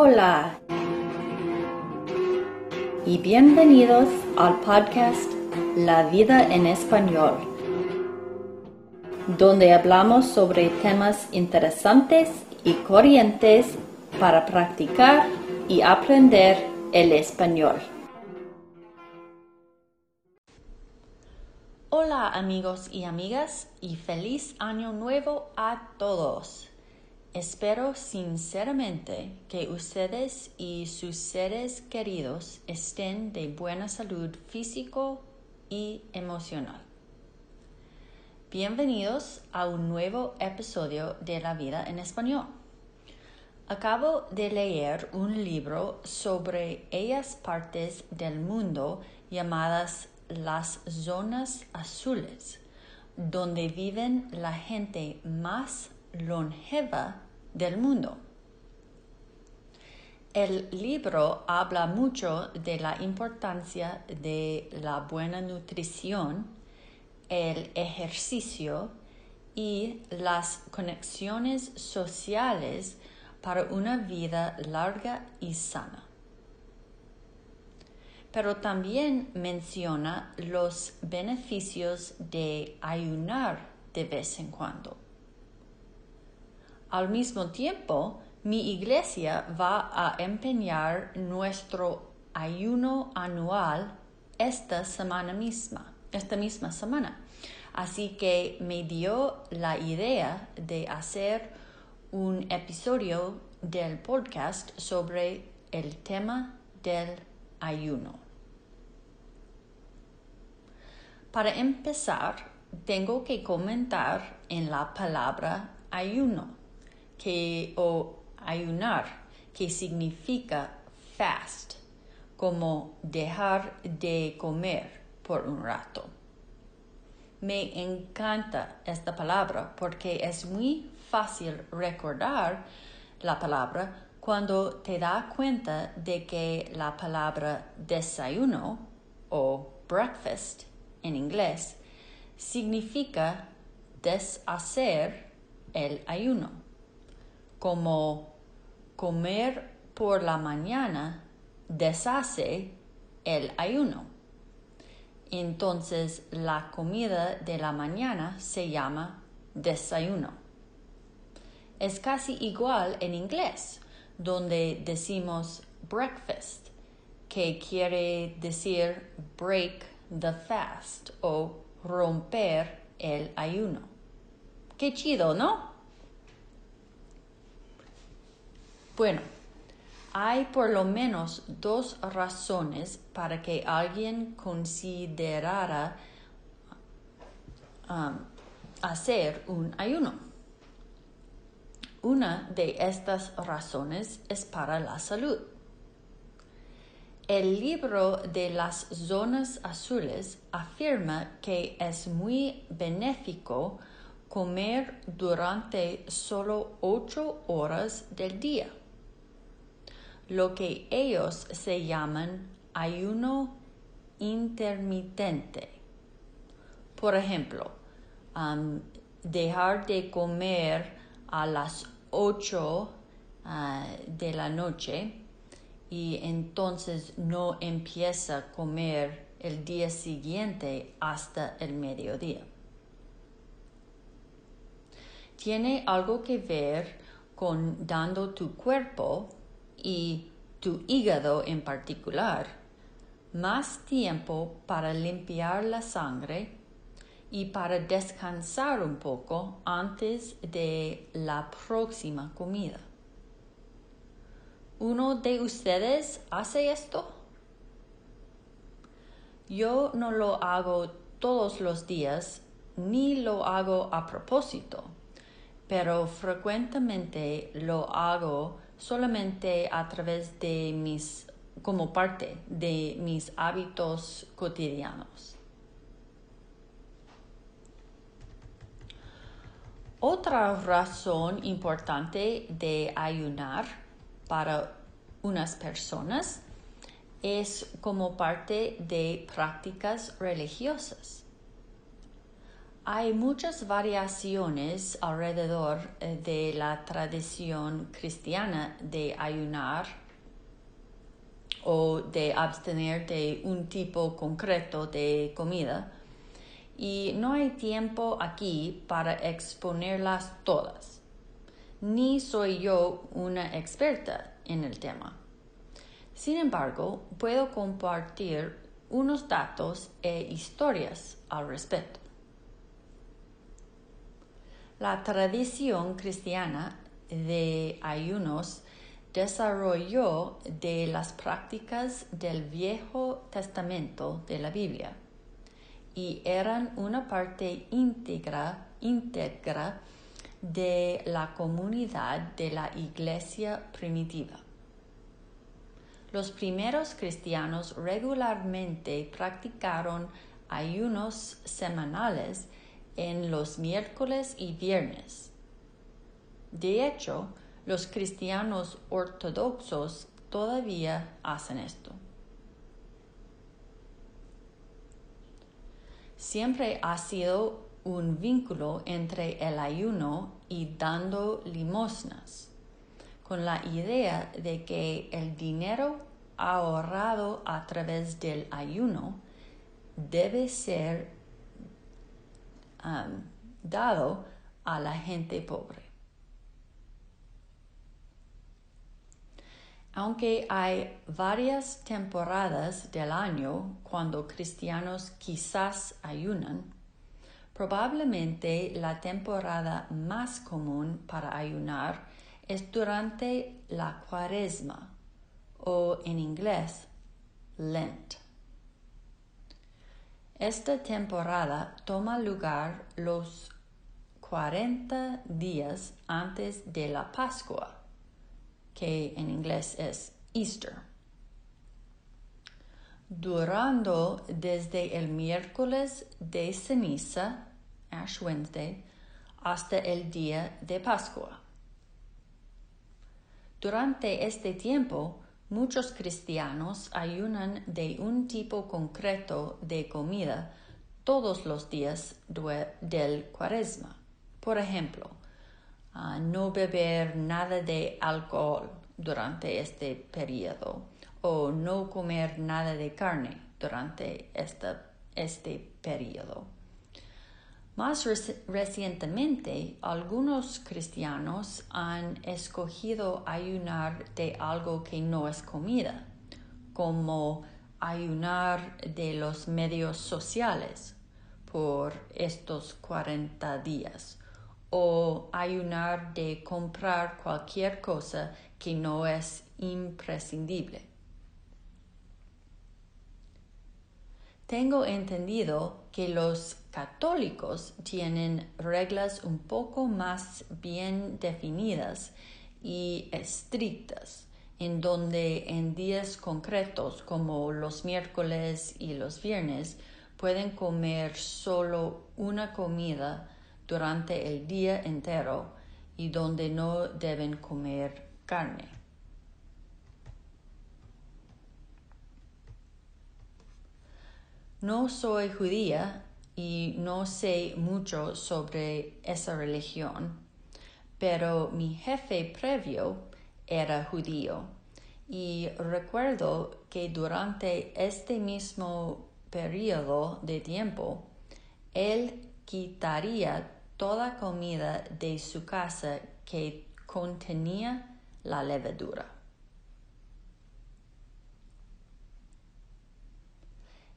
Hola y bienvenidos al podcast La vida en español, donde hablamos sobre temas interesantes y corrientes para practicar y aprender el español. Hola amigos y amigas y feliz año nuevo a todos. Espero sinceramente que ustedes y sus seres queridos estén de buena salud físico y emocional. Bienvenidos a un nuevo episodio de La vida en español. Acabo de leer un libro sobre ellas partes del mundo llamadas las zonas azules, donde viven la gente más longeva del mundo. El libro habla mucho de la importancia de la buena nutrición, el ejercicio y las conexiones sociales para una vida larga y sana. Pero también menciona los beneficios de ayunar de vez en cuando. Al mismo tiempo, mi iglesia va a empeñar nuestro ayuno anual esta semana misma, esta misma semana. Así que me dio la idea de hacer un episodio del podcast sobre el tema del ayuno. Para empezar, tengo que comentar en la palabra ayuno que, o ayunar, que significa fast, como dejar de comer por un rato. Me encanta esta palabra porque es muy fácil recordar la palabra cuando te das cuenta de que la palabra desayuno o breakfast en inglés significa deshacer el ayuno como comer por la mañana deshace el ayuno. Entonces la comida de la mañana se llama desayuno. Es casi igual en inglés, donde decimos breakfast, que quiere decir break the fast o romper el ayuno. Qué chido, ¿no? Bueno, hay por lo menos dos razones para que alguien considerara um, hacer un ayuno. Una de estas razones es para la salud. El libro de las zonas azules afirma que es muy benéfico comer durante solo ocho horas del día lo que ellos se llaman ayuno intermitente. Por ejemplo, dejar de comer a las 8 ah, de la noche y entonces no empieza a comer el día siguiente hasta el mediodía. Tiene algo que ver con dando tu cuerpo y tu hígado en particular más tiempo para limpiar la sangre y para descansar un poco antes de la próxima comida. ¿Uno de ustedes hace esto? Yo no lo hago todos los días ni lo hago a propósito, pero frecuentemente lo hago solamente a través de mis, como parte de mis hábitos cotidianos. Otra razón importante de ayunar para unas personas es como parte de prácticas religiosas. Hay muchas variaciones alrededor eh, de la tradición cristiana de ayunar o de abstener de un tipo concreto de comida y no hay tiempo aquí para exponerlas todas. Ni soy yo una experta en el tema. Sin embargo, puedo compartir unos datos e historias al respecto. La tradición cristiana de ayunos desarrolló de las prácticas del Viejo Testamento de la Biblia y eran una parte íntegra, íntegra de la comunidad de la iglesia primitiva. Los primeros cristianos regularmente practicaron ayunos semanales en los miércoles y viernes. De hecho, los cristianos ortodoxos todavía hacen esto. Siempre ha sido un vínculo entre el ayuno y dando limosnas, con la idea de que el dinero ahorrado a través del ayuno debe ser dado a la gente pobre. Aunque hay varias temporadas del año cuando cristianos quizás ayunan, probablemente la temporada más común para ayunar es durante la cuaresma o en inglés Lent. Esta temporada toma lugar los 40 días antes de la Pascua, que en inglés es Easter. Durando desde el miércoles de ceniza, Ash Wednesday, hasta el día de Pascua. Durante este tiempo, Muchos cristianos ayunan de un tipo concreto de comida todos los días del cuaresma. Por ejemplo, no beber nada de alcohol durante este periodo o no comer nada de carne durante este periodo. Más recientemente, algunos cristianos han escogido ayunar de algo que no es comida, como ayunar de los medios sociales por estos 40 días o ayunar de comprar cualquier cosa que no es imprescindible. Tengo entendido que los católicos tienen reglas un poco más bien definidas y estrictas, en donde en días concretos como los miércoles y los viernes pueden comer solo una comida durante el día entero y donde no deben comer carne. No soy judía y no sé mucho sobre esa religión, pero mi jefe previo era judío y recuerdo que durante este mismo periodo de tiempo él quitaría toda comida de su casa que contenía la levadura.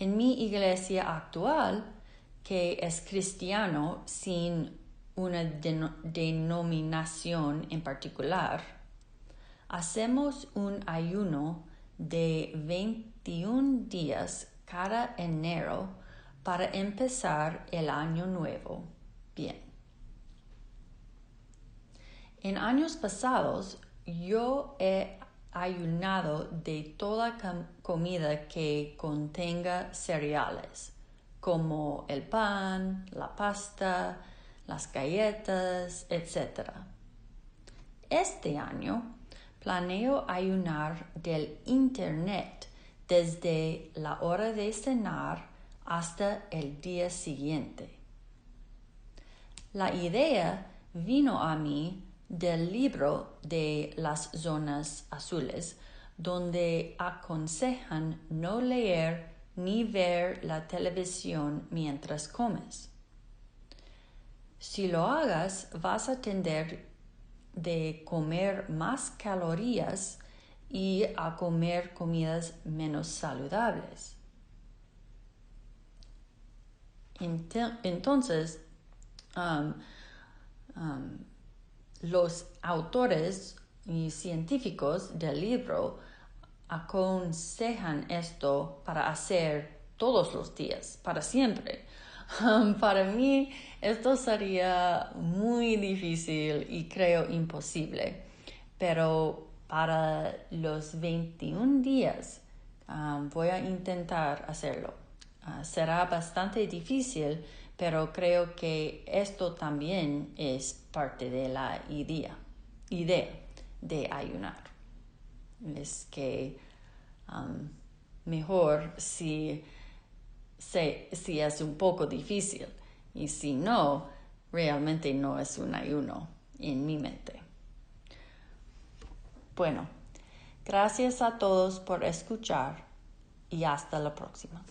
En mi iglesia actual, que es cristiano sin una denominación en particular, hacemos un ayuno de 21 días cada enero para empezar el año nuevo bien. En años pasados yo he ayunado de toda comida que contenga cereales, como el pan, la pasta, las galletas, etc. Este año planeo ayunar del Internet desde la hora de cenar hasta el día siguiente. La idea vino a mí del libro de las zonas azules, donde aconsejan no leer ni ver la televisión mientras comes. Si lo hagas, vas a tender de comer más calorías y a comer comidas menos saludables. Entonces, um, um, los autores y científicos del libro aconsejan esto para hacer todos los días, para siempre. Para mí esto sería muy difícil y creo imposible, pero para los 21 días um, voy a intentar hacerlo. Uh, será bastante difícil, pero creo que esto también es parte de la idea, idea de ayunar. Es que um, mejor si si es un poco difícil y si no, realmente no es un ayuno en mi mente. Bueno, gracias a todos por escuchar y hasta la próxima.